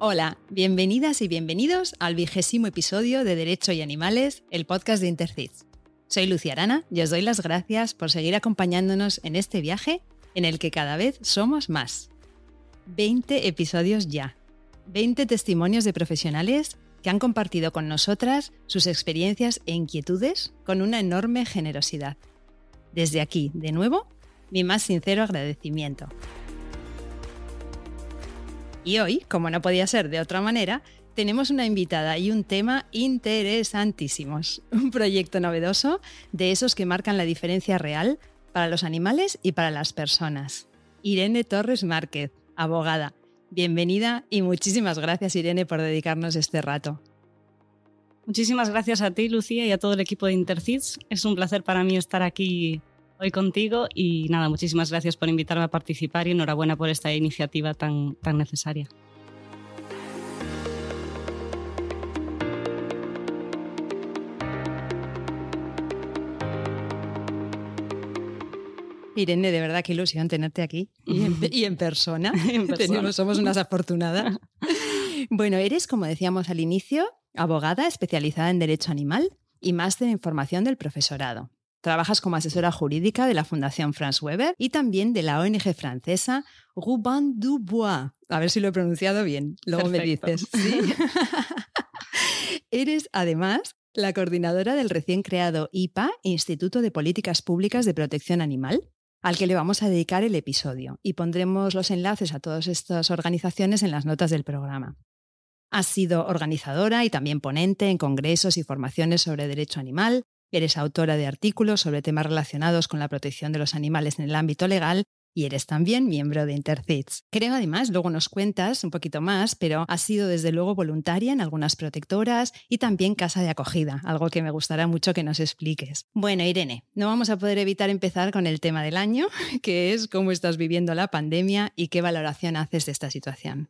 Hola, bienvenidas y bienvenidos al vigésimo episodio de Derecho y Animales, el podcast de Intercits. Soy Lucia Arana y os doy las gracias por seguir acompañándonos en este viaje en el que cada vez somos más. 20 episodios ya. 20 testimonios de profesionales que han compartido con nosotras sus experiencias e inquietudes con una enorme generosidad. Desde aquí, de nuevo, mi más sincero agradecimiento. Y hoy, como no podía ser de otra manera, tenemos una invitada y un tema interesantísimos. Un proyecto novedoso de esos que marcan la diferencia real para los animales y para las personas. Irene Torres Márquez, abogada. Bienvenida y muchísimas gracias Irene por dedicarnos este rato. Muchísimas gracias a ti, Lucía, y a todo el equipo de Intercits. Es un placer para mí estar aquí hoy contigo y nada, muchísimas gracias por invitarme a participar y enhorabuena por esta iniciativa tan, tan necesaria. Irene, de verdad qué ilusión tenerte aquí y en, persona. somos unas afortunadas. bueno, eres, como decíamos al inicio, abogada especializada en derecho animal y máster en formación del profesorado. Trabajas como asesora jurídica de la Fundación Franz Weber y también de la ONG francesa Ruban Dubois. A ver si lo he pronunciado bien, luego me dices. Eres además la coordinadora del recién creado IPA, Instituto de Políticas Públicas de Protección Animal, al que le vamos a dedicar el episodio y pondremos los enlaces a todas estas organizaciones en las notas del programa. Has sido organizadora y también ponente en congresos y formaciones sobre derecho animal, Eres autora de artículos sobre temas relacionados con la protección de los animales en el ámbito legal y eres también miembro de Intercits. Creo además, luego nos cuentas un poquito más, pero has sido desde luego voluntaria en algunas protectoras y también casa de acogida, algo que me gustará mucho que nos expliques. Bueno, Irene, no vamos a poder evitar empezar con el tema del año, que es cómo estás viviendo la pandemia y qué valoración haces de esta situación.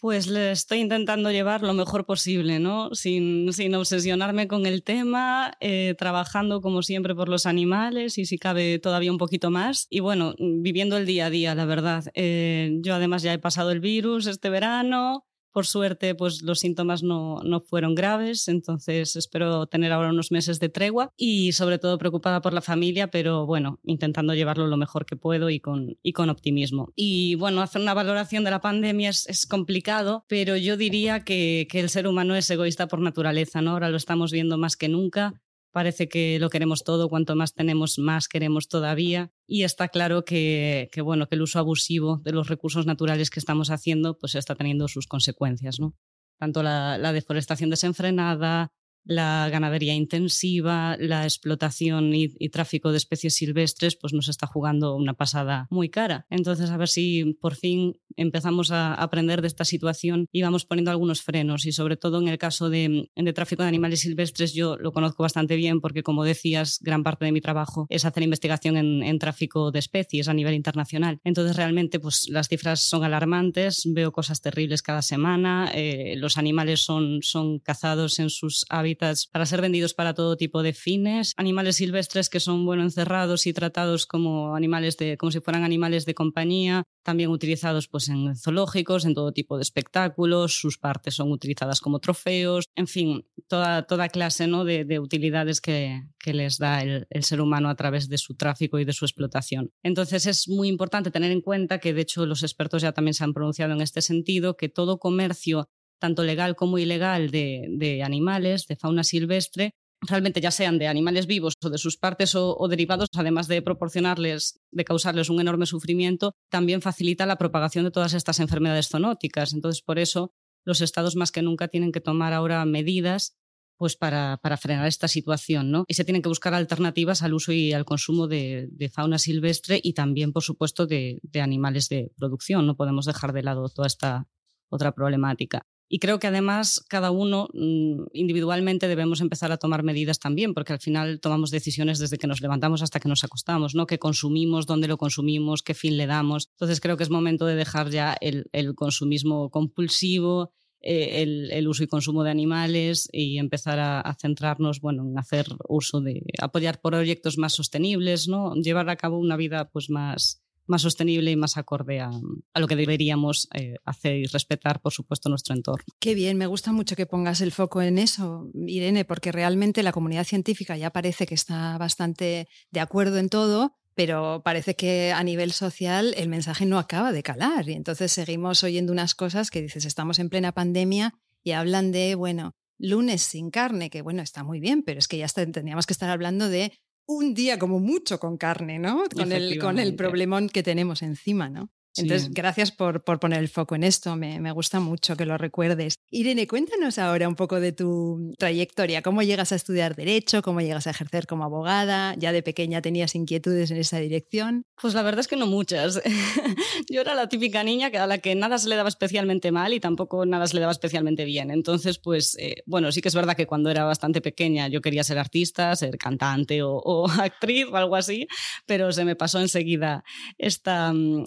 Pues le estoy intentando llevar lo mejor posible, ¿no? Sin, sin obsesionarme con el tema, eh, trabajando como siempre por los animales y si cabe todavía un poquito más. Y bueno, viviendo el día a día, la verdad. Eh, yo además ya he pasado el virus este verano, por suerte, pues los síntomas no, no, fueron graves, entonces espero tener ahora unos meses de tregua y sobre todo preocupada por la familia, pero bueno, intentando llevarlo lo mejor que puedo y con, y con optimismo. Y bueno, hacer una valoración de la pandemia es, complicado, pero yo diría que, que, el ser humano es egoísta por naturaleza, ¿no? Ahora lo estamos viendo más que nunca parece que lo queremos todo, cuanto más tenemos, más queremos todavía. Y está claro que, bueno, que el uso abusivo de los recursos naturales que estamos haciendo pues está teniendo sus consecuencias, ¿no? Tanto la, la deforestación desenfrenada, la ganadería intensiva, la explotación y, tráfico de especies silvestres, pues nos está jugando una pasada muy cara. Entonces, a ver si por fin empezamos a aprender de esta situación y vamos poniendo algunos frenos. Y sobre todo en el caso de, tráfico de animales silvestres, yo lo conozco bastante bien porque, como decías, gran parte de mi trabajo es hacer investigación en, tráfico de especies a nivel internacional. Entonces, realmente, pues las cifras son alarmantes, veo cosas terribles cada semana, eh, los animales son, son cazados en sus hábitats para ser vendidos para todo tipo de fines, animales silvestres que son bueno encerrados y tratados como animales de como si fueran animales de compañía, también utilizados pues en zoológicos, en todo tipo de espectáculos, sus partes son utilizadas como trofeos, en fin, toda, toda clase ¿no? de, utilidades que, les da el, ser humano a través de su tráfico y de su explotación. Entonces es muy importante tener en cuenta que de hecho los expertos ya también se han pronunciado en este sentido, que todo comercio tanto legal como ilegal de, animales, de fauna silvestre, realmente ya sean de animales vivos o de sus partes o, derivados, además de proporcionarles, de causarles un enorme sufrimiento, también facilita la propagación de todas estas enfermedades zoonóticas. Entonces, por eso, los estados más que nunca tienen que tomar ahora medidas pues para, frenar esta situación, ¿no? Y se tienen que buscar alternativas al uso y al consumo de, fauna silvestre y también, por supuesto, de, de animales de producción. No podemos dejar de lado toda esta otra problemática. Y creo que además cada uno mm, individualmente debemos empezar a tomar medidas también, porque al final tomamos decisiones desde que nos levantamos hasta que nos acostamos, ¿no? ¿Qué consumimos, dónde lo consumimos, qué fin le damos? Entonces creo que es momento de dejar ya el, consumismo compulsivo, eh, el, uso y consumo de animales y empezar a, centrarnos bueno, en hacer uso de apoyar proyectos más sostenibles, ¿no? llevar a cabo una vida pues, más, más sostenible y más acorde a, lo que deberíamos eh, hacer y respetar, por supuesto, nuestro entorno. Qué bien, me gusta mucho que pongas el foco en eso, Irene, porque realmente la comunidad científica ya parece que está bastante de acuerdo en todo, pero parece que a nivel social el mensaje no acaba de calar y entonces seguimos oyendo unas cosas que dices, estamos en plena pandemia y hablan de, bueno, lunes sin carne, que bueno, está muy bien, pero es que ya tendríamos que estar hablando de un día como mucho con carne, ¿no? Con el, con el problemón que tenemos encima, ¿no? Entonces, gracias por, poner el foco en esto, me, gusta mucho que lo recuerdes. Irene, cuéntanos ahora un poco de tu trayectoria, cómo llegas a estudiar derecho, cómo llegas a ejercer como abogada, ya de pequeña tenías inquietudes en esa dirección. Pues la verdad es que no muchas. Yo era la típica niña a la que nada se le daba especialmente mal y tampoco nada se le daba especialmente bien. Entonces, pues eh, bueno, sí que es verdad que cuando era bastante pequeña yo quería ser artista, ser cantante o, actriz o algo así, pero se me pasó enseguida esta, mm,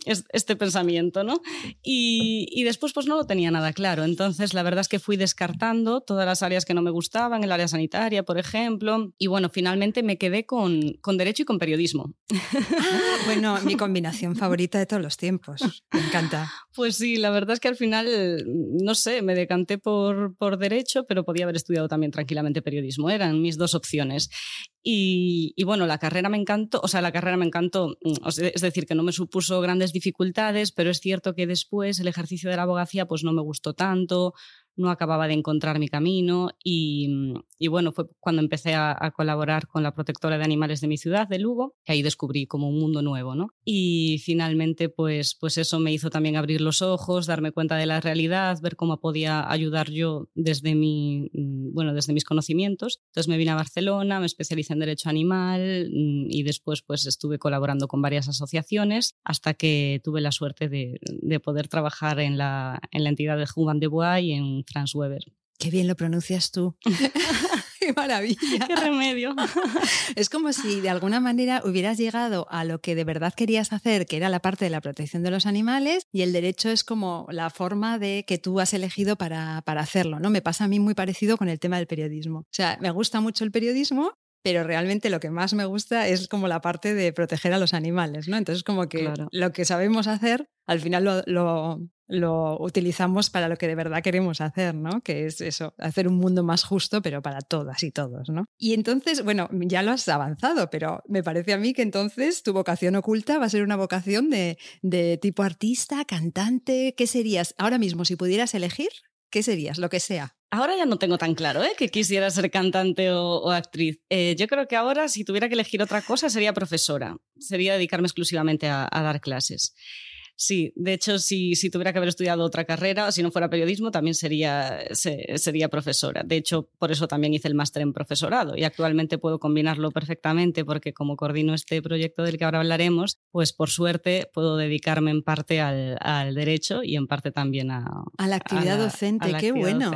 este pensamiento, ¿no? Y, después pues no lo tenía nada claro. Entonces la verdad es que fui descartando todas las áreas que no me gustaban, el área sanitaria, por ejemplo, y bueno, finalmente me quedé con, con derecho y con periodismo. Ah, bueno, mi combinación favorita de todos los tiempos. Me encanta. Pues sí, la verdad es que al final, no sé, me decanté por, por derecho, pero podía haber estudiado también tranquilamente periodismo. Eran mis dos opciones. Y, bueno, la carrera me encantó, o sea, la carrera me encantó, mm, es decir, que no me supuso grandes dificultades, pero es cierto que después el ejercicio de la abogacía pues no me gustó tanto, no acababa de encontrar mi camino y, bueno, fue cuando empecé a, colaborar con la protectora de animales de mi ciudad, de Lugo, que ahí descubrí como un mundo nuevo, ¿no? Y finalmente, pues, pues eso me hizo también abrir los ojos, darme cuenta de la realidad, ver cómo podía ayudar yo desde, mi, bueno, desde mis conocimientos. Entonces me vine a Barcelona, me especialicé en Derecho Animal mm, y después pues estuve colaborando con varias asociaciones hasta que tuve la suerte de, de poder trabajar en la, en la entidad de Human de Bois en Franz Weber. Qué bien lo pronuncias tú. ¡Qué maravilla! ¡Qué remedio! es como si de alguna manera hubieras llegado a lo que de verdad querías hacer, que era la parte de la protección de los animales, y el derecho es como la forma de que tú has elegido para, para hacerlo, ¿no? Me pasa a mí muy parecido con el tema del periodismo. O sea, me gusta mucho el periodismo, pero realmente lo que más me gusta es como la parte de proteger a los animales, ¿no? Entonces, como que lo que sabemos hacer, al final lo, lo, utilizamos para lo que de verdad queremos hacer, ¿no? Que es eso, hacer un mundo más justo, pero para todas y todos, ¿no? Y entonces, bueno, ya lo has avanzado, pero me parece a mí que entonces tu vocación oculta va a ser una vocación de, de tipo artista, cantante, ¿qué serías? Ahora mismo, si pudieras elegir, ¿qué serías? Lo que sea. Ahora ya no tengo tan claro ¿eh? que quisiera ser cantante o, actriz. Eh, yo creo que ahora, si tuviera que elegir otra cosa, sería profesora. Sería dedicarme exclusivamente a dar clases. Sí, de hecho, si, si, tuviera que haber estudiado otra carrera, si no fuera periodismo, también sería, sería profesora. De hecho, por eso también hice el máster en profesorado y actualmente puedo combinarlo perfectamente porque como coordino este proyecto del que ahora hablaremos, pues por suerte puedo dedicarme en parte al, al derecho y en parte también a, a la actividad docente. Qué bueno.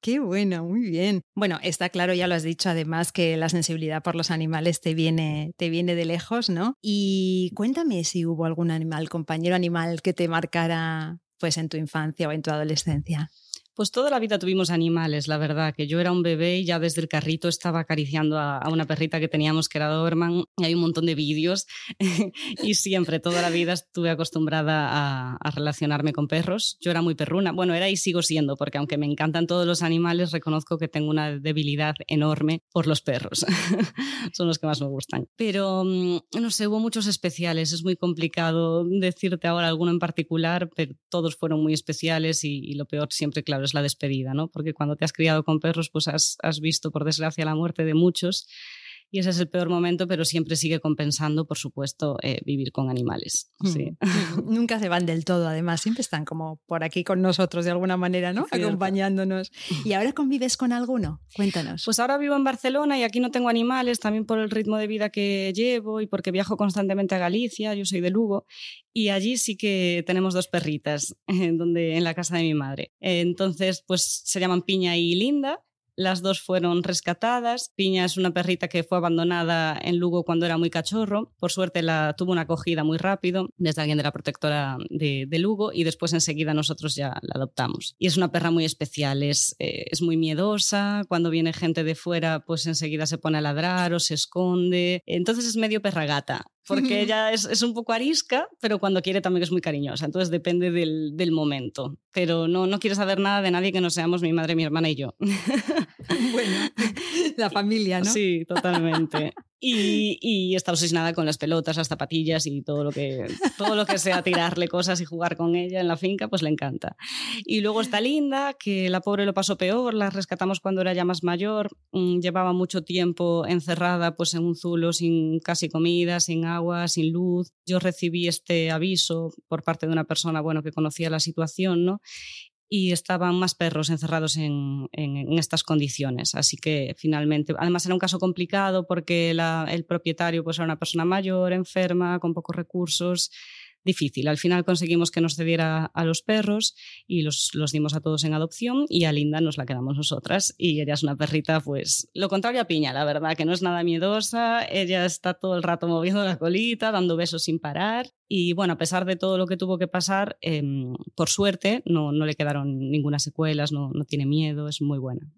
Qué bueno, muy bien. Bueno, está claro, ya lo has dicho además, que la sensibilidad por los animales te viene, te viene de lejos, ¿no? Y cuéntame si hubo algún animal, compañero animal que te marcara pues en tu infancia o en tu adolescencia. Pues toda la vida tuvimos animales, la verdad, que yo era un bebé y ya desde el carrito estaba acariciando a, una perrita que teníamos que era Doberman y hay un montón de vídeos y siempre, toda la vida estuve acostumbrada a, relacionarme con perros. Yo era muy perruna, bueno, era y sigo siendo, porque aunque me encantan todos los animales, reconozco que tengo una debilidad enorme por los perros. Son los que más me gustan. Pero, mm, no sé, hubo muchos especiales, es muy complicado decirte ahora alguno en particular, pero todos fueron muy especiales y, y lo peor siempre, claro, es la despedida, ¿no? Porque cuando te has criado con perros, pues has, has visto, por desgracia, la muerte de muchos y ese es el peor momento, pero siempre sigue compensando, por supuesto, eh, vivir con animales. Sí. Mm, nunca se van del todo, además, siempre están como por aquí con nosotros de alguna manera, ¿no? Acompañándonos. ¿Y ahora convives con alguno? Cuéntanos. Pues ahora vivo en Barcelona y aquí no tengo animales, también por el ritmo de vida que llevo y porque viajo constantemente a Galicia, yo soy de Lugo, y allí sí que tenemos dos perritas donde, en la casa de mi madre. Entonces, pues se llaman Piña y Linda las dos fueron rescatadas. Piña es una perrita que fue abandonada en Lugo cuando era muy cachorro. Por suerte la tuvo una acogida muy rápido desde alguien de la protectora de, Lugo y después enseguida nosotros ya la adoptamos. Y es una perra muy especial, es, eh, es muy miedosa. Cuando viene gente de fuera, pues enseguida se pone a ladrar o se esconde. Entonces es medio perra gata porque ella es, es, un poco arisca, pero cuando quiere también es muy cariñosa, entonces depende del, del, momento. Pero no, no quiere saber nada de nadie que no seamos mi madre, mi hermana y yo. bueno, la familia, ¿no? Sí, totalmente. Y, está obsesionada con las pelotas, las zapatillas y todo lo, que, todo lo que sea tirarle cosas y jugar con ella en la finca, pues le encanta. Y luego está Linda, que la pobre lo pasó peor, la rescatamos cuando era ya más mayor, mm, llevaba mucho tiempo encerrada pues en un zulo sin casi comida, sin agua, sin luz. Yo recibí este aviso por parte de una persona bueno, que conocía la situación, ¿no? Y estaban más perros encerrados en, en, estas condiciones. Así que finalmente, además era un caso complicado porque el propietario pues, era una persona mayor, enferma, con pocos recursos difícil. Al final conseguimos que nos cediera a los perros y los, los, dimos a todos en adopción y a Linda nos la quedamos nosotras. Y ella es una perrita, pues lo contrario a Piña, la verdad, que no es nada miedosa. Ella está todo el rato moviendo la colita, dando besos sin parar. Y bueno, a pesar de todo lo que tuvo que pasar, eh, por suerte no, no le quedaron ninguna secuelas, no, no tiene miedo, es muy buena.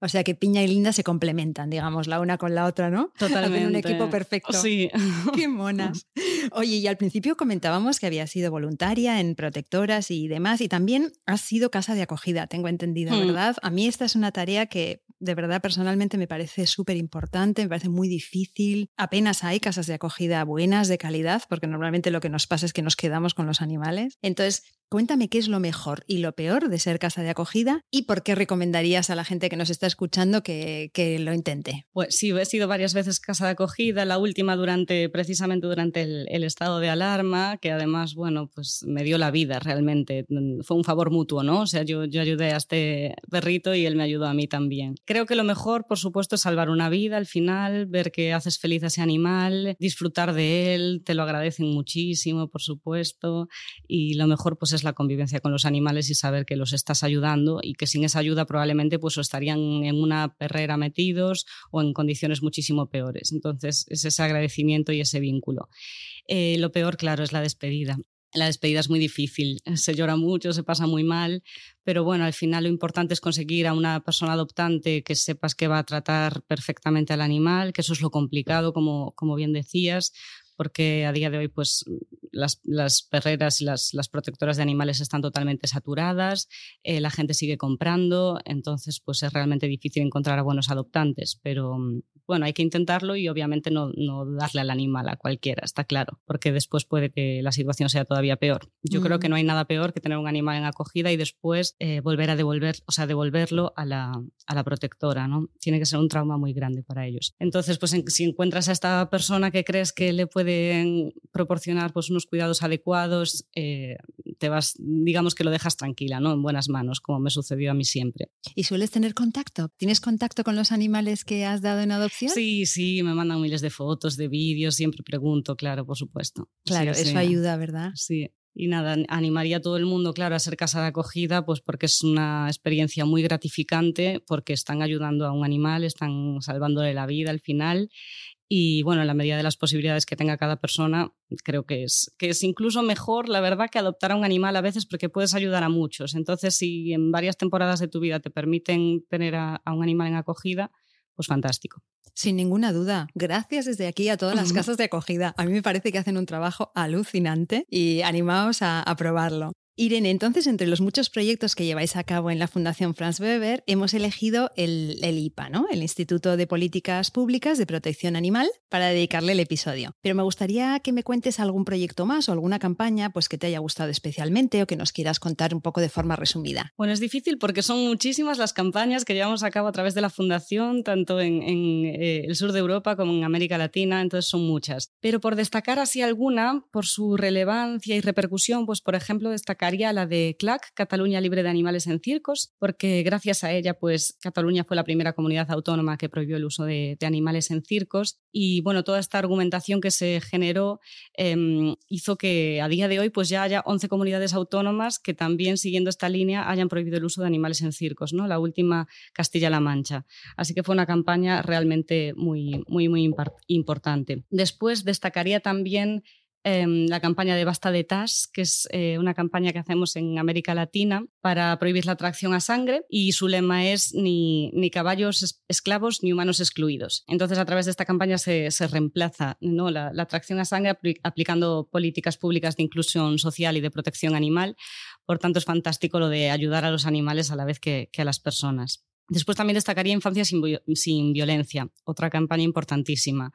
O sea que Piña y Linda se complementan, digamos, la una con la otra, ¿no? Totalmente. Hacen un equipo perfecto. Sí. Qué monas. Oye, y al principio comentábamos que había sido voluntaria en protectoras y demás, y también has sido casa de acogida, tengo entendido, mm. ¿verdad? A mí esta es una tarea que de verdad personalmente me parece súper importante, me parece muy difícil. Apenas hay casas de acogida buenas, de calidad, porque normalmente lo que nos pasa es que nos quedamos con los animales. Entonces, Cuéntame qué es lo mejor y lo peor de ser casa de acogida y por qué recomendarías a la gente que nos está escuchando que, que lo intente. Pues sí, he sido varias veces casa de acogida, la última durante precisamente durante el, el, estado de alarma, que además, bueno, pues me dio la vida realmente. Fue un favor mutuo, ¿no? O sea, yo, yo ayudé a este perrito y él me ayudó a mí también. Creo que lo mejor, por supuesto, es salvar una vida al final, ver que haces feliz a ese animal, disfrutar de él, te lo agradecen muchísimo, por supuesto, y lo mejor pues es la convivencia con los animales y saber que los estás ayudando y que sin esa ayuda probablemente pues estarían en una perrera metidos o en condiciones muchísimo peores. Entonces es ese agradecimiento y ese vínculo. Eh, lo peor, claro, es la despedida. La despedida es muy difícil, se llora mucho, se pasa muy mal, pero bueno, al final lo importante es conseguir a una persona adoptante que sepas que va a tratar perfectamente al animal, que eso es lo complicado, como, como bien decías, porque a día de hoy pues las, las perreras y las, las, protectoras de animales están totalmente saturadas, eh, la gente sigue comprando, entonces pues es realmente difícil encontrar a buenos adoptantes, pero mm, bueno, hay que intentarlo y obviamente no, no darle al animal a cualquiera, está claro, porque después puede que la situación sea todavía peor. Yo creo que no hay nada peor que tener un animal en acogida y después eh, volver a devolver, o sea, devolverlo a la, a la protectora, ¿no? Tiene que ser un trauma muy grande para ellos. Entonces, pues en, si encuentras a esta persona que crees que le puede proporcionar pues, unos cuidados adecuados, eh, te vas, digamos que lo dejas tranquila, ¿no? En buenas manos, como me sucedió a mí siempre. ¿Y sueles tener contacto? ¿Tienes contacto con los animales que has dado en adopción? Sí, sí, me mandan miles de fotos, de vídeos, siempre pregunto, claro, por supuesto. Claro, eso ayuda, ¿verdad? Sí. Y nada, animaría a todo el mundo, claro, a ser casa de acogida, pues porque es una experiencia muy gratificante, porque están ayudando a un animal, están salvándole la vida al final y bueno, en la medida de las posibilidades que tenga cada persona, creo que es, que es incluso mejor, la verdad, que adoptar a un animal a veces porque puedes ayudar a muchos. Entonces, si en varias temporadas de tu vida te permiten tener a, a un animal en acogida, pues fantástico. Sin ninguna duda. Gracias desde aquí a todas las casas de acogida. A mí me parece que hacen un trabajo alucinante y animaos a, a probarlo. Irene, entonces, entre los muchos proyectos que lleváis a cabo en la Fundación Franz Weber, hemos elegido el, IPA, ¿no? el Instituto de Políticas Públicas de Protección Animal, para dedicarle el episodio. Pero me gustaría que me cuentes algún proyecto más o alguna campaña pues, que te haya gustado especialmente o que nos quieras contar un poco de forma resumida. Bueno, es difícil porque son muchísimas las campañas que llevamos a cabo a través de la Fundación, tanto en, eh, el sur de Europa como en América Latina, entonces son muchas. Pero por destacar así alguna, por su relevancia y repercusión, pues por ejemplo, destacar la de CLAC, Cataluña Libre de Animales en Circos, porque gracias a ella, pues Cataluña fue la primera comunidad autónoma que prohibió el uso de, animales en circos. Y bueno, toda esta argumentación que se generó em, hizo que a día de hoy pues ya haya 11 comunidades autónomas que también siguiendo esta línea hayan prohibido el uso de animales en circos, ¿no? La última Castilla-La Mancha. Así que fue una campaña realmente muy, muy, muy importante. Después destacaría también em, la campaña de Basta de TAS, que es eh, una campaña que hacemos en América Latina para prohibir la tracción a sangre y su lema es ni, ni caballos esclavos ni humanos excluidos. Entonces, a través de esta campaña se, reemplaza ¿no? la, la, tracción a sangre aplicando políticas públicas de inclusión social y de protección animal. Por tanto, es fantástico lo de ayudar a los animales a la vez que a las personas. Después también destacaría Infancia sin, sin, violencia, otra campaña importantísima.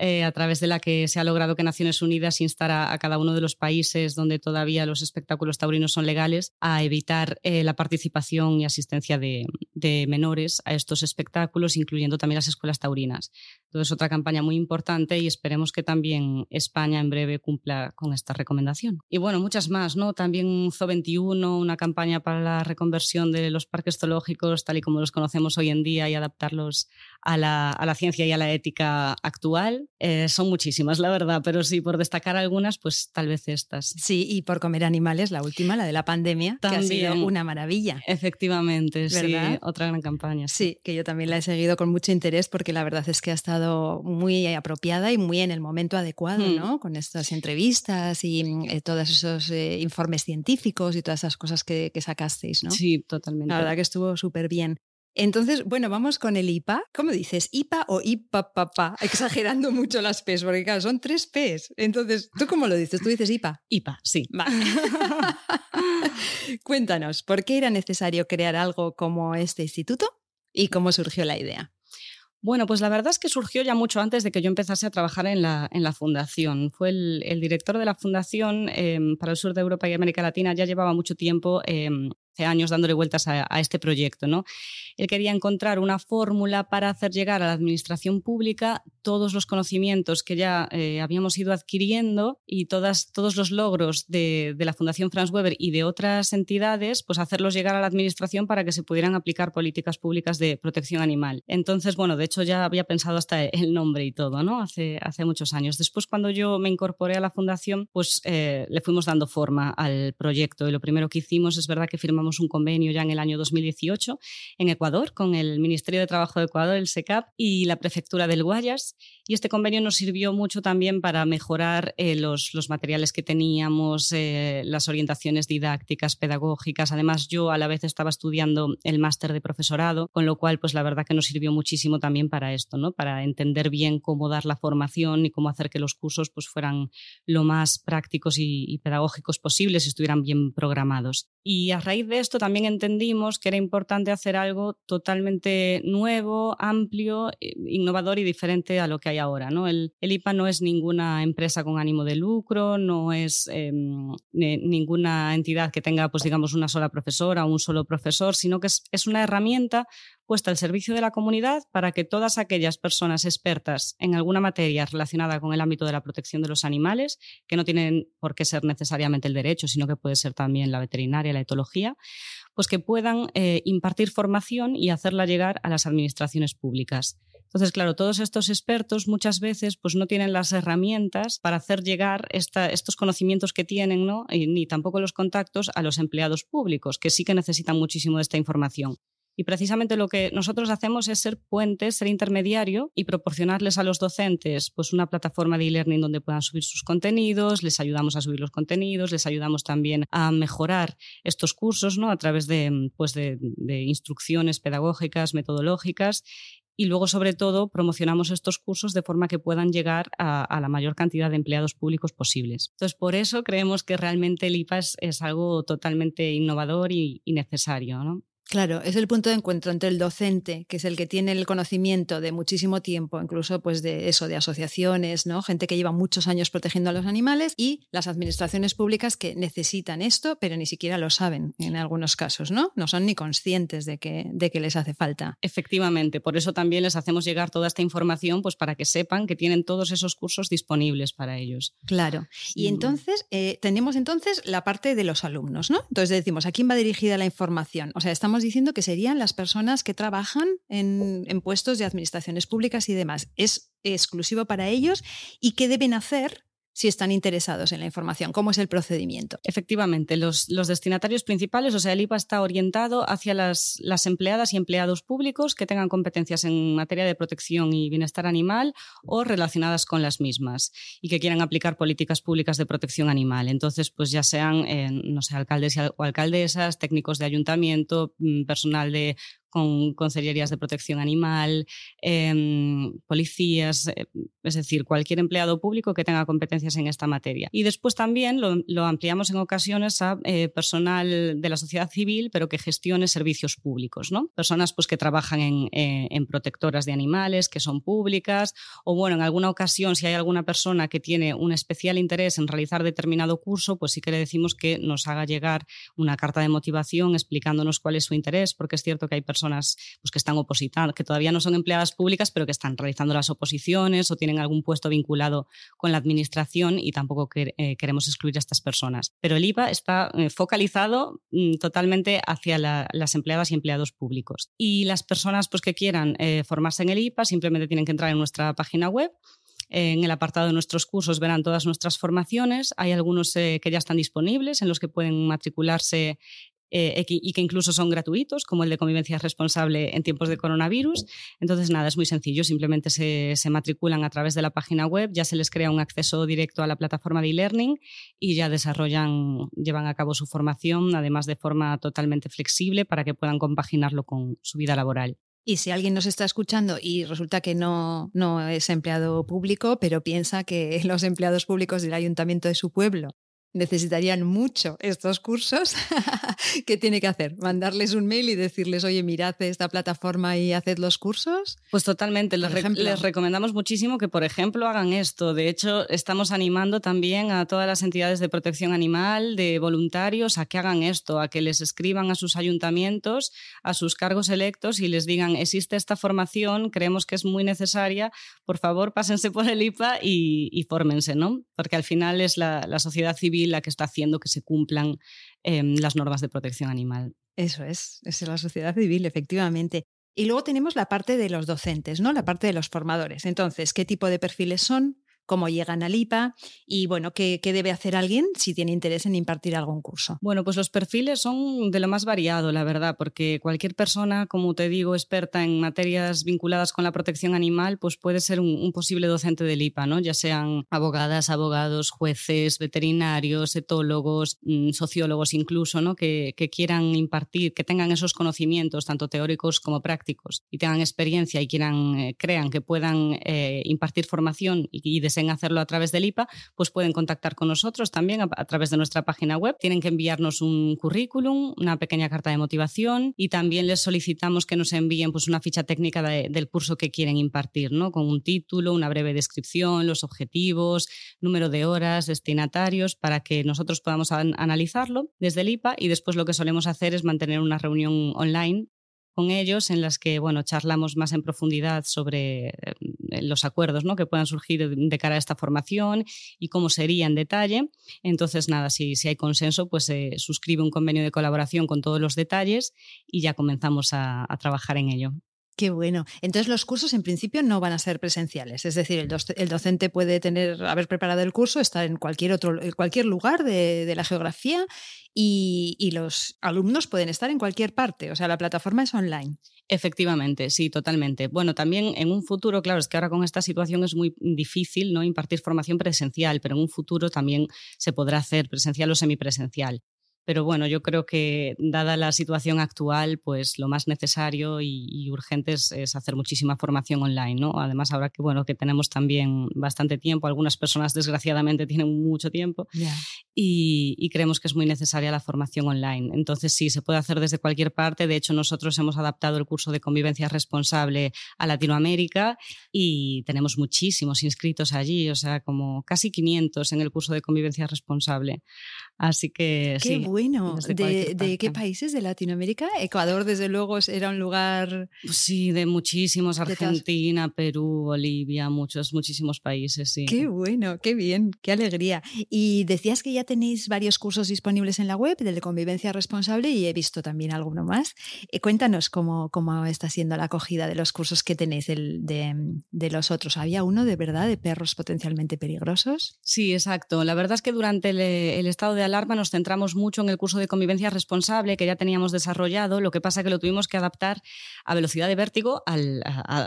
Eh, a través de la que se ha logrado que Naciones Unidas instara a cada uno de los países donde todavía los espectáculos taurinos son legales a evitar eh, la participación y asistencia de, menores a estos espectáculos, incluyendo también las escuelas taurinas. Entonces, otra campaña muy importante y esperemos que también España en breve cumpla con esta recomendación. Y bueno, muchas más, ¿no? También ZO21, una campaña para la reconversión de los parques zoológicos tal y como los conocemos hoy en día y adaptarlos a la, a la ciencia y a la ética actual. Eh, son muchísimas, la verdad, pero sí, por destacar algunas, pues tal vez estas. Sí, y por comer animales, la última, la de la pandemia, que ha sido una maravilla. Efectivamente, sí, otra gran campaña. Sí. que yo también la he seguido con mucho interés porque la verdad es que ha estado muy apropiada y muy en el momento adecuado, hmm. ¿no? Con estas entrevistas y eh, todos esos eh, informes científicos y todas esas cosas que, que sacasteis, ¿no? Sí, totalmente. La verdad que estuvo súper bien. Entonces, bueno, vamos con el IPA. ¿Cómo dices? ¿IPA o IPA, papá? Exagerando mucho las P's, porque claro, son tres P's. Entonces, ¿tú cómo lo dices? ¿Tú dices IPA? IPA, sí. Cuéntanos, ¿por qué era necesario crear algo como este instituto y cómo surgió la idea? Bueno, pues la verdad es que surgió ya mucho antes de que yo empezase a trabajar en la, en la fundación. Fue el, director de la fundación em, para el sur de Europa y América Latina, ya llevaba mucho tiempo años dándole vueltas a, este proyecto. ¿no? Él quería encontrar una fórmula para hacer llegar a la administración pública todos los conocimientos que ya eh, habíamos ido adquiriendo y todas, todos los logros de, la Fundación Franz Weber y de otras entidades, pues hacerlos llegar a la administración para que se pudieran aplicar políticas públicas de protección animal. Entonces, bueno, de hecho ya había pensado hasta el nombre y todo, ¿no? Hace, hace muchos años. Después, cuando yo me incorporé a la fundación, pues eh, le fuimos dando forma al proyecto y lo primero que hicimos es verdad que firmamos un convenio ya en el año 2018 en Ecuador con el Ministerio de Trabajo de Ecuador, el SECAP y la Prefectura del Guayas. Y este convenio nos sirvió mucho también para mejorar eh, los, los, materiales que teníamos, eh, las orientaciones didácticas, pedagógicas. Además, yo a la vez estaba estudiando el máster de profesorado, con lo cual, pues la verdad que nos sirvió muchísimo también para esto, ¿no? Para entender bien cómo dar la formación y cómo hacer que los cursos pues, fueran lo más prácticos y, pedagógicos posibles y estuvieran bien programados. Y a raíz de esto también entendimos que era importante hacer algo totalmente nuevo, amplio, eh, innovador y diferente a lo que hay ahora. ¿no? El, IPA no es ninguna empresa con ánimo de lucro, no es em, ninguna entidad que tenga, pues digamos, una sola profesora o un solo profesor, sino que es, es una herramienta puesta al servicio de la comunidad para que todas aquellas personas expertas en alguna materia relacionada con el ámbito de la protección de los animales, que no tienen por qué ser necesariamente el derecho, sino que puede ser también la veterinaria, la etología, pues que puedan eh, impartir formación y hacerla llegar a las administraciones públicas. Entonces, claro, todos estos expertos muchas veces pues, no tienen las herramientas para hacer llegar estos conocimientos que tienen, ¿no? ni tampoco los contactos a los empleados públicos, que sí que necesitan muchísimo de esta información. Y precisamente lo que nosotros hacemos es ser puentes, ser intermediario y proporcionarles a los docentes pues, una plataforma de e-learning donde puedan subir sus contenidos, les ayudamos a subir los contenidos, les ayudamos también a mejorar estos cursos ¿no? a través de, pues, de, instrucciones pedagógicas, metodológicas y luego, sobre todo, promocionamos estos cursos de forma que puedan llegar a, la mayor cantidad de empleados públicos posibles. Entonces, por eso creemos que realmente el IPA es, algo totalmente innovador y, y necesario. ¿no? Claro, es el punto de encuentro entre el docente, que es el que tiene el conocimiento de muchísimo tiempo, incluso pues de eso, de asociaciones, ¿no? Gente que lleva muchos años protegiendo a los animales y las administraciones públicas que necesitan esto, pero ni siquiera lo saben en algunos casos, ¿no? No son ni conscientes de que, de que les hace falta. Efectivamente, por eso también les hacemos llegar toda esta información, pues para que sepan que tienen todos esos cursos disponibles para ellos. Claro. Y entonces, eh, tenemos entonces la parte de los alumnos, ¿no? Entonces decimos, ¿a quién va dirigida la información? O sea, estamos diciendo que serían las personas que trabajan en, puestos de administraciones públicas y demás. ¿Es exclusivo para ellos? ¿Y qué deben hacer si están interesados en la información? ¿Cómo es el procedimiento? Efectivamente, los, destinatarios principales, o sea, el IPA está orientado hacia las, las, empleadas y empleados públicos que tengan competencias en materia de protección y bienestar animal o relacionadas con las mismas y que quieran aplicar políticas públicas de protección animal. Entonces, pues ya sean, eh, no sé, alcaldes o alcaldesas, técnicos de ayuntamiento, mm, personal de con consellerías de protección animal, em, policías, eh, es decir, cualquier empleado público que tenga competencias en esta materia. Y después también lo, ampliamos en ocasiones a eh, personal de la sociedad civil, pero que gestione servicios públicos, ¿no? Personas pues, que trabajan en, eh, en protectoras de animales, que son públicas, o bueno, en alguna ocasión, si hay alguna persona que tiene un especial interés en realizar determinado curso, pues sí que le decimos que nos haga llegar una carta de motivación explicándonos cuál es su interés, porque es cierto que hay personas personas pues, que están opositando, que todavía no son empleadas públicas, pero que están realizando las oposiciones o tienen algún puesto vinculado con la administración y tampoco eh, queremos excluir a estas personas. Pero el IPA está eh, focalizado mm, totalmente hacia las empleadas y empleados públicos. Y las personas pues, que quieran eh, formarse en el IPA simplemente tienen que entrar en nuestra página web en el apartado de nuestros cursos verán todas nuestras formaciones. Hay algunos que ya están disponibles en los que pueden matricularse eh, y que incluso son gratuitos, como el de convivencia responsable en tiempos de coronavirus. Entonces, nada, es muy sencillo, simplemente se, matriculan a través de la página web, ya se les crea un acceso directo a la plataforma de e-learning y ya desarrollan, llevan a cabo su formación, además de forma totalmente flexible para que puedan compaginarlo con su vida laboral. Y si alguien nos está escuchando y resulta que no, no es empleado público, pero piensa que los empleados públicos del ayuntamiento de su pueblo necesitarían mucho estos cursos, ¿qué tiene que hacer? ¿Mandarles un mail y decirles, oye, mirad esta plataforma y haced los cursos? Pues totalmente, les, les, recomendamos muchísimo que, por ejemplo, hagan esto. De hecho, estamos animando también a todas las entidades de protección animal, de voluntarios, a que hagan esto, a que les escriban a sus ayuntamientos, a sus cargos electos y les digan, existe esta formación, creemos que es muy necesaria, por favor, pásense por el IPA y, fórmense, ¿no? Porque al final es la sociedad civil la que está haciendo que se cumplan em, las normas de protección animal. Eso es, es la sociedad civil, efectivamente. Y luego tenemos la parte de los docentes, ¿no? La parte de los formadores. Entonces, ¿qué tipo de perfiles son? Cómo llegan al IPA y, bueno, ¿qué, debe hacer alguien si tiene interés en impartir algún curso. Bueno, pues los perfiles son de lo más variado, la verdad, porque cualquier persona, como te digo, experta en materias vinculadas con la protección animal, pues puede ser un, posible docente del IPA, ¿no? Ya sean abogadas, abogados, jueces, veterinarios, etólogos, mm, sociólogos incluso, ¿no? Que, quieran impartir, que tengan esos conocimientos, tanto teóricos como prácticos, y tengan experiencia y quieran, eh, crean que puedan eh, impartir formación y, y en hacerlo a través del IPA, pues pueden contactar con nosotros también a, través de nuestra página web. Tienen que enviarnos un currículum, una pequeña carta de motivación y también les solicitamos que nos envíen pues, una ficha técnica del curso que quieren impartir, ¿no? con un título, una breve descripción, los objetivos, número de horas, destinatarios, para que nosotros podamos analizarlo desde el IPA y después lo que solemos hacer es mantener una reunión online con ellos en las que bueno, charlamos más en profundidad sobre eh, los acuerdos ¿no? que puedan surgir de cara a esta formación y cómo sería en detalle. Entonces, nada, si, si hay consenso, pues se suscribe un convenio de colaboración con todos los detalles y ya comenzamos a trabajar en ello. Qué bueno. Entonces los cursos en principio no van a ser presenciales, es decir, el, docente puede tener, haber preparado el curso, estar en cualquier otro, cualquier lugar de, la geografía y, y, los alumnos pueden estar en cualquier parte. O sea, la plataforma es online. Efectivamente, sí, totalmente. Bueno, también en un futuro, claro, es que ahora con esta situación es muy difícil no impartir formación presencial, pero en un futuro también se podrá hacer presencial o semipresencial. Pero bueno, yo creo que dada la situación actual, pues lo más necesario y, urgente es, hacer muchísima formación online, ¿no? Además, ahora que bueno, que tenemos también bastante tiempo, algunas personas desgraciadamente tienen mucho tiempo y, creemos que es muy necesaria la formación online. Entonces, sí, se puede hacer desde cualquier parte. De hecho, nosotros hemos adaptado el curso de convivencia responsable a Latinoamérica y tenemos muchísimos inscritos allí, o sea, como casi 500 en el curso de convivencia responsable. Así que qué sí. bueno. ¿De, ¿De, qué países de Latinoamérica? Ecuador, desde luego, era un lugar. Sí, de muchísimos. Argentina, Perú, Bolivia, muchos, muchísimos países, sí. Qué bueno, qué bien, qué alegría. Y decías que ya tenéis varios cursos disponibles en la web, del de convivencia responsable, y he visto también alguno más. Eh, cuéntanos cómo, cómo está siendo la acogida de los cursos que tenéis de, de los otros. ¿Había uno de verdad de perros potencialmente peligrosos? Sí, exacto. La verdad es que durante el, el estado de alarma nos centramos mucho en el curso de convivencia responsable que ya teníamos desarrollado, lo que pasa que lo tuvimos que adaptar a velocidad de vértigo a,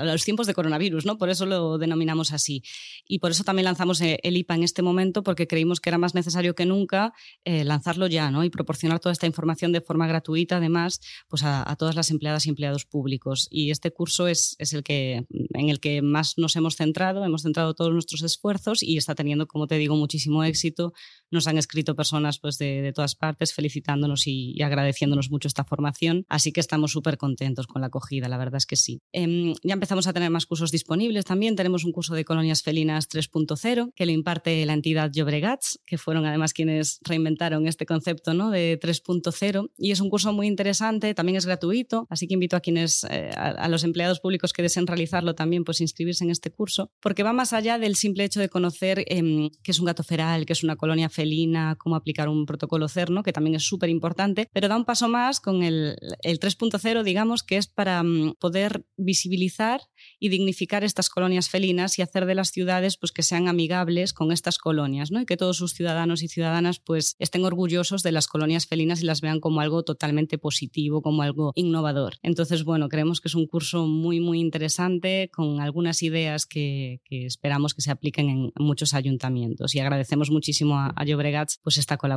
los tiempos de coronavirus, ¿no? Por eso lo denominamos así. Y por eso también lanzamos eh, el IPA en este momento, porque creímos que era más necesario que nunca eh, lanzarlo ya, ¿no? Y proporcionar toda esta información de forma gratuita, además, pues a, a todas las empleadas y empleados públicos. Y este curso es, es, el que, en el que más nos hemos centrado, hemos centrado todos nuestros esfuerzos y está teniendo, como te digo, muchísimo éxito. Nos han escrito personas pues, de, de todas partes felicitándonos y, y, agradeciéndonos mucho esta formación, así que estamos súper contentos con la acogida, la verdad es que sí. Eh, ya empezamos a tener más cursos disponibles también, tenemos un curso de colonias felinas 3.0 que lo imparte la entidad Llobregats, que fueron además quienes reinventaron este concepto ¿no? de 3.0 y es un curso muy interesante, también es gratuito, así que invito a quienes, eh, a, a, los empleados públicos que deseen realizarlo también, pues inscribirse en este curso, porque va más allá del simple hecho de conocer eh, qué es un gato feral, qué es una colonia felina, cómo aplicar un protocolo CERNO, que también es súper importante, pero da un paso más con el, el 3.0, digamos, que es para um, poder visibilizar y dignificar estas colonias felinas y hacer de las ciudades pues que sean amigables con estas colonias, ¿no? Y que todos sus ciudadanos y ciudadanas pues estén orgullosos de las colonias felinas y las vean como algo totalmente positivo, como algo innovador. Entonces, bueno, creemos que es un curso muy, muy interesante con algunas ideas que, que esperamos que se apliquen en muchos ayuntamientos y agradecemos muchísimo a, a Llobregats pues esta colaboración.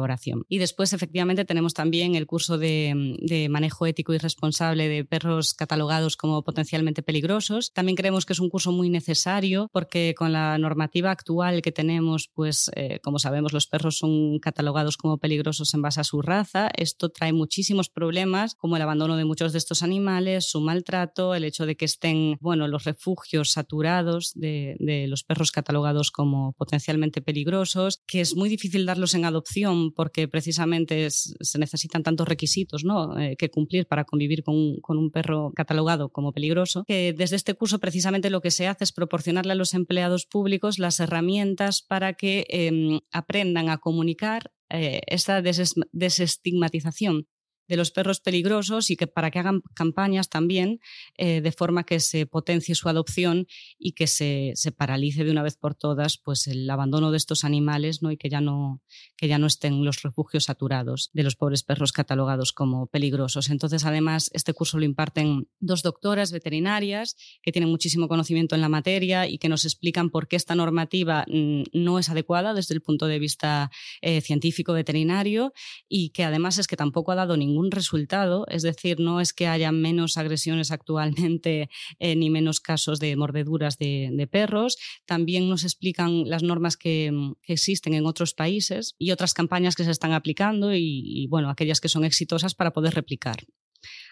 Y después, efectivamente, tenemos también el curso de, de manejo ético y responsable de perros catalogados como potencialmente peligrosos. También creemos que es un curso muy necesario porque con la normativa actual que tenemos, pues eh, como sabemos, los perros son catalogados como peligrosos en base a su raza. Esto trae muchísimos problemas como el abandono de muchos de estos animales, su maltrato, el hecho de que estén, bueno, los refugios saturados de, de los perros catalogados como potencialmente peligrosos, que es muy difícil darlos en adopción porque precisamente se necesitan tantos requisitos ¿no? eh, que cumplir para convivir con un, perro catalogado como peligroso, que desde este curso precisamente lo que se hace es proporcionarle a los empleados públicos las herramientas para que eh, aprendan a comunicar eh, esta des desestigmatización de los perros peligrosos y que para que hagan campañas también eh, de forma que se potencie su adopción y que se, se, paralice de una vez por todas pues el abandono de estos animales ¿no? y que ya no, que ya no estén los refugios saturados de los pobres perros catalogados como peligrosos. Entonces, además, este curso lo imparten dos doctoras veterinarias que tienen muchísimo conocimiento en la materia y que nos explican por qué esta normativa mm, no es adecuada desde el punto de vista eh, científico veterinario y que además es que tampoco ha dado ningún ningún resultado, es decir, no es que haya menos agresiones actualmente eh, ni menos casos de mordeduras de, perros, también nos explican las normas que, que, existen en otros países y otras campañas que se están aplicando y, y bueno, aquellas que son exitosas para poder replicar.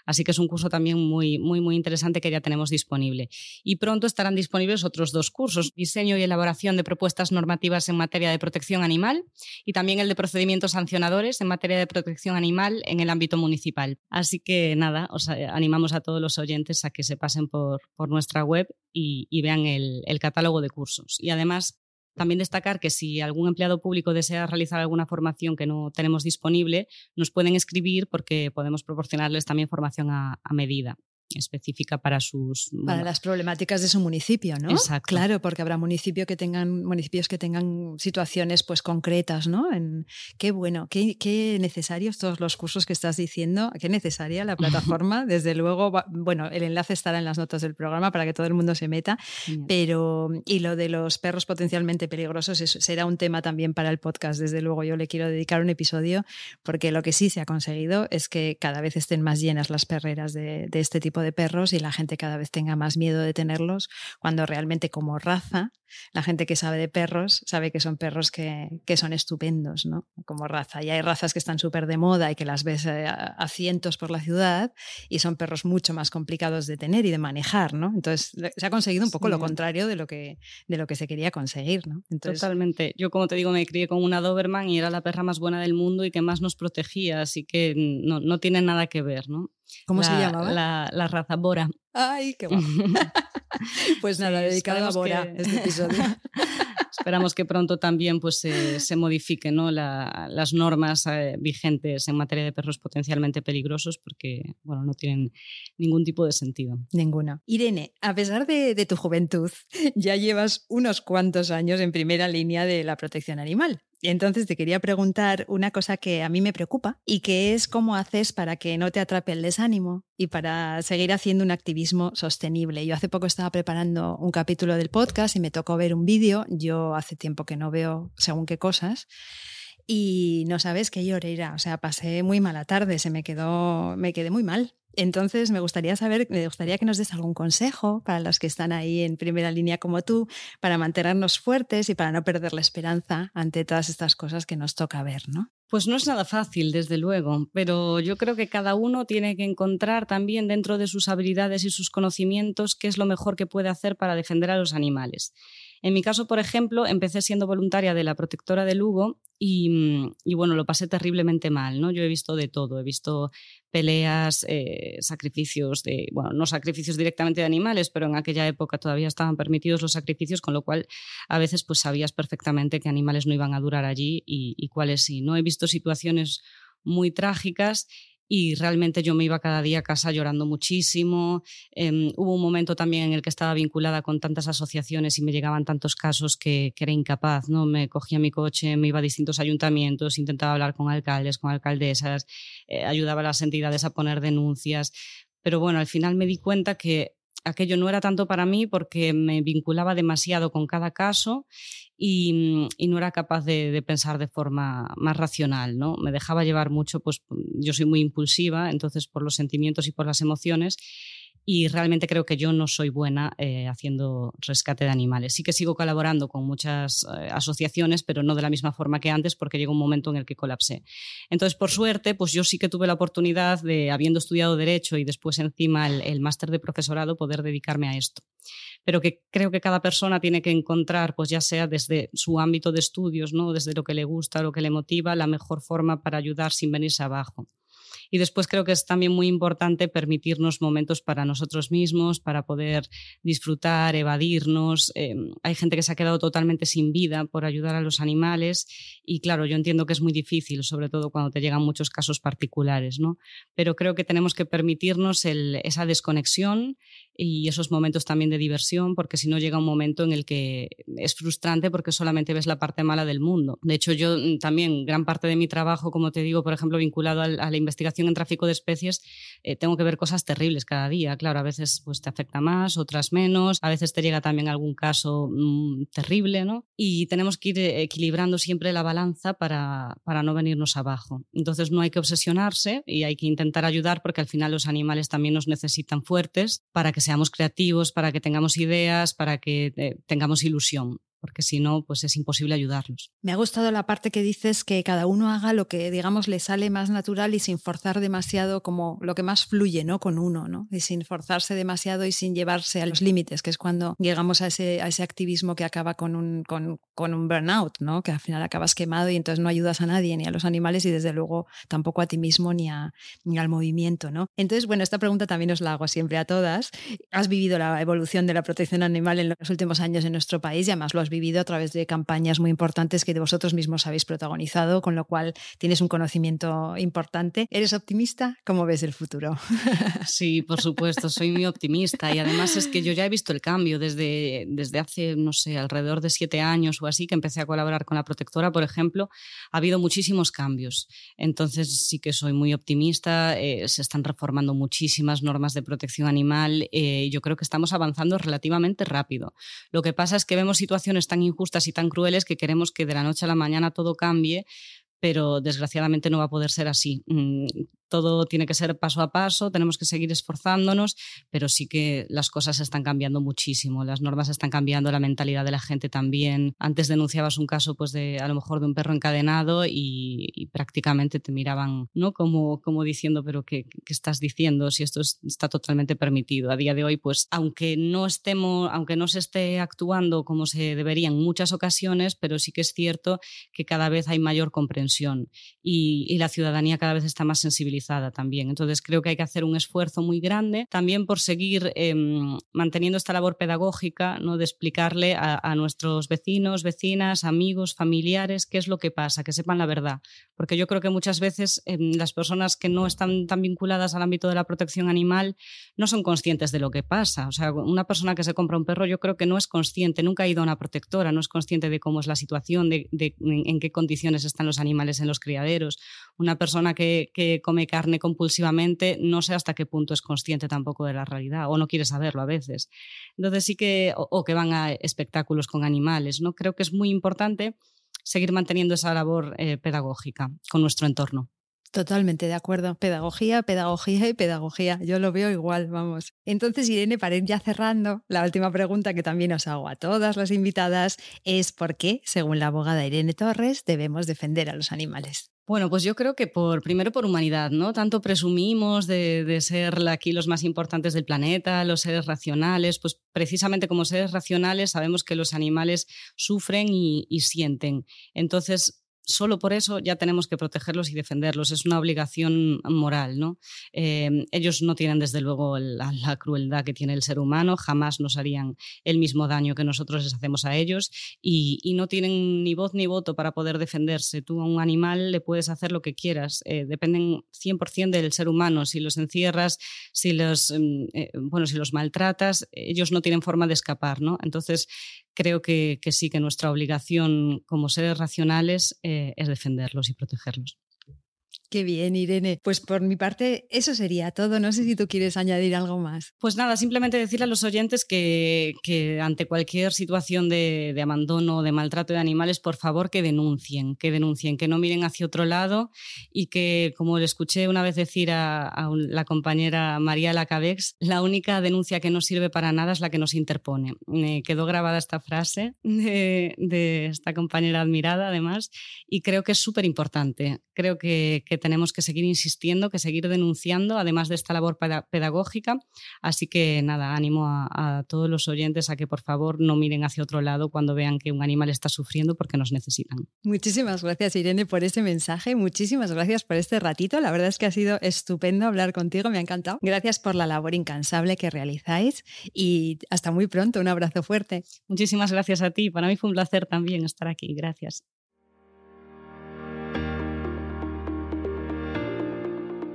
Así que es un curso también muy, muy, muy interesante que ya tenemos disponible. Y pronto estarán disponibles otros dos cursos, diseño y elaboración de propuestas normativas en materia de protección animal y también el de procedimientos sancionadores en materia de protección animal en el ámbito municipal. Así que nada, os animamos a todos los oyentes a que se pasen por, por nuestra web y, vean el catálogo de cursos. Y además también destacar que si algún empleado público desea realizar alguna formación que no tenemos disponible, nos pueden escribir porque podemos proporcionarles también formación a, a medida específica para sus para bueno, las problemáticas de su municipio, ¿no? Exacto. Claro, porque habrá municipio que tengan municipios que tengan situaciones pues concretas, ¿no? En, qué bueno, qué, qué, necesarios todos los cursos que estás diciendo, qué necesaria la plataforma. Desde luego, bueno, el enlace estará en las notas del programa para que todo el mundo se meta, Bien. pero y lo de los perros potencialmente peligrosos eso será un tema también para el podcast. Desde luego, yo le quiero dedicar un episodio porque lo que sí se ha conseguido es que cada vez estén más llenas las perreras de, de este tipo de perros y la gente cada vez tenga más miedo de tenerlos, cuando realmente como raza, la gente que sabe de perros sabe que son perros que, que son estupendos, ¿no? Como raza. Y hay razas que están súper de moda y que las ves eh, a, cientos por la ciudad y son perros mucho más complicados de tener y de manejar, ¿no? Entonces se ha conseguido un poco lo contrario de lo que, de lo que se quería conseguir, ¿no? Totalmente. Yo, como te digo, me crié con una Doberman y era la perra más buena del mundo y que más nos protegía, así que no, no tiene nada que ver, ¿no? ¿Cómo se llamaba? La, raza Bora. Ay, qué guapo. pues nada, dedicado a Bora este episodio. Esperamos que pronto también pues, se modifiquen ¿no? las normas eh, vigentes en materia de perros potencialmente peligrosos porque bueno, no tienen ningún tipo de sentido. Ninguna. Irene, a pesar de, de tu juventud, ya llevas unos cuantos años en primera línea de la protección animal. Entonces te quería preguntar una cosa que a mí me preocupa y que es cómo haces para que no te atrape el desánimo y para seguir haciendo un activismo sostenible. Yo hace poco estaba preparando un capítulo del podcast y me tocó ver un vídeo. Yo hace tiempo que no veo según qué cosas. Y no sabes qué lloré, o sea, pasé muy mala tarde, se me quedó, me quedé muy mal. Entonces, me gustaría saber, me gustaría que nos des algún consejo para los que están ahí en primera línea como tú, para mantenernos fuertes y para no perder la esperanza ante todas estas cosas que nos toca ver, ¿no? Pues no es nada fácil, desde luego, pero yo creo que cada uno tiene que encontrar también dentro de sus habilidades y sus conocimientos qué es lo mejor que puede hacer para defender a los animales. En mi caso, por ejemplo, empecé siendo voluntaria de la protectora de Lugo y, bueno, lo pasé terriblemente mal, ¿no? Yo he visto de todo, he visto peleas, eh, sacrificios de, bueno, no sacrificios directamente de animales, pero en aquella época todavía estaban permitidos los sacrificios, con lo cual a veces pues sabías perfectamente que animales no iban a durar allí y, y cuáles sí, ¿no? He visto situaciones muy trágicas y realmente yo me iba cada día a casa llorando muchísimo. Em, hubo un momento también en el que estaba vinculada con tantas asociaciones y me llegaban tantos casos que, era incapaz, ¿no? Me cogía mi coche, me iba a distintos ayuntamientos, intentaba hablar con alcaldes, con alcaldesas, eh, ayudaba a las entidades a poner denuncias, pero bueno, al final me di cuenta que aquello no era tanto para mí porque me vinculaba demasiado con cada caso y, no era capaz de, pensar de forma más racional, ¿no? Me dejaba llevar mucho, pues yo soy muy impulsiva, entonces por los sentimientos y por las emociones y realmente creo que yo no soy buena eh, haciendo rescate de animales. Sí que sigo colaborando con muchas eh, asociaciones, pero no de la misma forma que antes porque llegó un momento en el que colapsé. Entonces, por suerte, pues yo sí que tuve la oportunidad de, habiendo estudiado Derecho y después encima el, el máster de profesorado, poder dedicarme a esto. Pero que creo que cada persona tiene que encontrar, pues ya sea desde su ámbito de estudios, ¿no? desde lo que le gusta, lo que le motiva, la mejor forma para ayudar sin venirse abajo. Y después creo que es también muy importante permitirnos momentos para nosotros mismos, para poder disfrutar, evadirnos. Em, hay gente que se ha quedado totalmente sin vida por ayudar a los animales y claro, yo entiendo que es muy difícil, sobre todo cuando te llegan muchos casos particulares, ¿no? Pero creo que tenemos que permitirnos esa desconexión y esos momentos también de diversión, porque si no llega un momento en el que es frustrante porque solamente ves la parte mala del mundo. De hecho, yo mm, también, gran parte de mi trabajo, como te digo, por ejemplo, vinculado a la investigación en tráfico de especies, eh, tengo que ver cosas terribles cada día. Claro, a veces pues, te afecta más, otras menos, a veces te llega también algún caso mm, terrible, ¿no? Y tenemos que ir eh, equilibrando siempre la para, para no venirnos abajo. Entonces, no hay que obsesionarse y hay que intentar ayudar porque al final los animales también nos necesitan fuertes para que seamos creativos, para que tengamos ideas, para que eh, tengamos ilusión porque si no, pues es imposible ayudarlos. Me ha gustado la parte que dices que cada uno haga lo que, digamos, le sale más natural y sin forzar demasiado, como lo que más fluye, ¿no? Con uno, ¿no? Y sin forzarse demasiado y sin llevarse a los límites, que es cuando llegamos a ese, a ese activismo que acaba con un, con, con un burnout, ¿no? Que al final acabas quemado y entonces no ayudas a nadie, ni a los animales y desde luego tampoco a ti mismo ni, a, ni al movimiento, ¿no? Entonces, bueno, esta pregunta también os la hago siempre a todas. Has vivido la evolución de la protección animal en los últimos años en nuestro país y además lo has vivido a través de campañas muy importantes que vosotros mismos habéis protagonizado, con lo cual tienes un conocimiento importante. ¿Eres optimista? ¿Cómo ves el futuro? Sí, por supuesto, soy muy optimista y además es que yo ya he visto el cambio desde, desde hace, no sé, alrededor de siete años o así que empecé a colaborar con la protectora, por ejemplo, ha habido muchísimos cambios. Entonces sí que soy muy optimista, eh, se están reformando muchísimas normas de protección animal eh, yo creo que estamos avanzando relativamente rápido. Lo que pasa es que vemos situaciones tan injustas y tan crueles que queremos que de la noche a la mañana todo cambie, pero desgraciadamente no va a poder ser así. Todo tiene que ser paso a paso, tenemos que seguir esforzándonos, pero sí que las cosas están cambiando muchísimo, las normas están cambiando, la mentalidad de la gente también. Antes denunciabas un caso pues de a lo mejor de un perro encadenado y, prácticamente te miraban, ¿no? Como, como diciendo, pero ¿qué, ¿qué, estás diciendo si esto está totalmente permitido? A día de hoy, pues aunque no estemos, aunque no se esté actuando como se debería en muchas ocasiones, pero sí que es cierto que cada vez hay mayor comprensión y, y la ciudadanía cada vez está más sensibilizada también. Entonces creo que hay que hacer un esfuerzo muy grande también por seguir eh, manteniendo esta labor pedagógica, ¿no? de explicarle a, a nuestros vecinos, vecinas, amigos, familiares qué es lo que pasa, que sepan la verdad. Porque yo creo que muchas veces eh, las personas que no están tan vinculadas al ámbito de la protección animal no son conscientes de lo que pasa. O sea, una persona que se compra un perro yo creo que no es consciente, nunca ha ido a una protectora, no es consciente de cómo es la situación, de, de en, en, qué condiciones están los animales en los criaderos. Una persona que, que come carne compulsivamente no sé hasta qué punto es consciente tampoco de la realidad o no quiere saberlo a veces. Entonces sí que, o, que van a espectáculos con animales, ¿no? Creo que es muy importante seguir manteniendo esa labor eh, pedagógica con nuestro entorno. Totalmente de acuerdo. Pedagogía, pedagogía y pedagogía. Yo lo veo igual, vamos. Entonces, Irene, para ir ya cerrando, la última pregunta que también os hago a todas las invitadas es por qué, según la abogada Irene Torres, debemos defender a los animales. Bueno, pues yo creo que por primero por humanidad, ¿no? Tanto presumimos de, de, ser aquí los más importantes del planeta, los seres racionales, pues precisamente como seres racionales sabemos que los animales sufren y, y sienten. Entonces, solo por eso ya tenemos que protegerlos y defenderlos. Es una obligación moral, ¿no? Eh, ellos no tienen, desde luego, la, crueldad que tiene el ser humano, jamás nos harían el mismo daño que nosotros les hacemos a ellos y, no tienen ni voz ni voto para poder defenderse. Tú a un animal le puedes hacer lo que quieras, eh, dependen 100% del ser humano. Si los encierras, si los, eh, bueno, si los maltratas, ellos no tienen forma de escapar, ¿no? Entonces, creo que, que sí que nuestra obligación como seres racionales eh, es defenderlos y protegerlos. Qué bien, Irene. Pues por mi parte, eso sería todo. No sé si tú quieres añadir algo más. Pues nada, simplemente decirle a los oyentes que, que ante cualquier situación de, de abandono de maltrato de animales, por favor que denuncien, que denuncien, que no miren hacia otro lado y que, como le escuché una vez decir a, a la compañera María Lacabex, la única denuncia que no sirve para nada es la que nos interpone. Me quedó grabada esta frase de, de esta compañera admirada, además, y creo que es súper importante. Creo que, que tenemos que seguir insistiendo, que seguir denunciando, además de esta labor pedagógica. Así que nada, animo a, a, todos los oyentes a que por favor no miren hacia otro lado cuando vean que un animal está sufriendo porque nos necesitan. Muchísimas gracias Irene por ese mensaje, muchísimas gracias por este ratito. La verdad es que ha sido estupendo hablar contigo, me ha encantado. Gracias por la labor incansable que realizáis y hasta muy pronto. Un abrazo fuerte. Muchísimas gracias a ti. Para mí fue un placer también estar aquí. Gracias.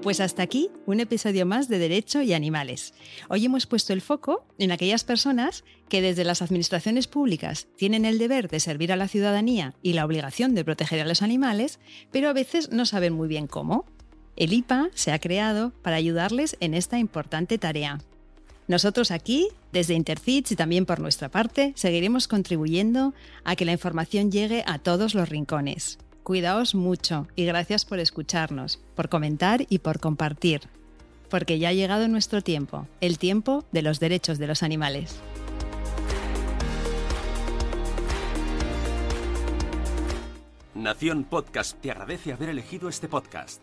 Pues hasta aquí un episodio más de Derecho y Animales. Hoy hemos puesto el foco en aquellas personas que desde las administraciones públicas tienen el deber de servir a la ciudadanía y la obligación de proteger a los animales, pero a veces no saben muy bien cómo. El IPA se ha creado para ayudarles en esta importante tarea. Nosotros aquí, desde Intercits y también por nuestra parte, seguiremos contribuyendo a que la información llegue a todos los rincones. Cuidaos mucho y gracias por escucharnos, por comentar y por compartir. Porque ya ha llegado nuestro tiempo, el tiempo de los derechos de los animales. Nación Podcast te agradece haber elegido este podcast.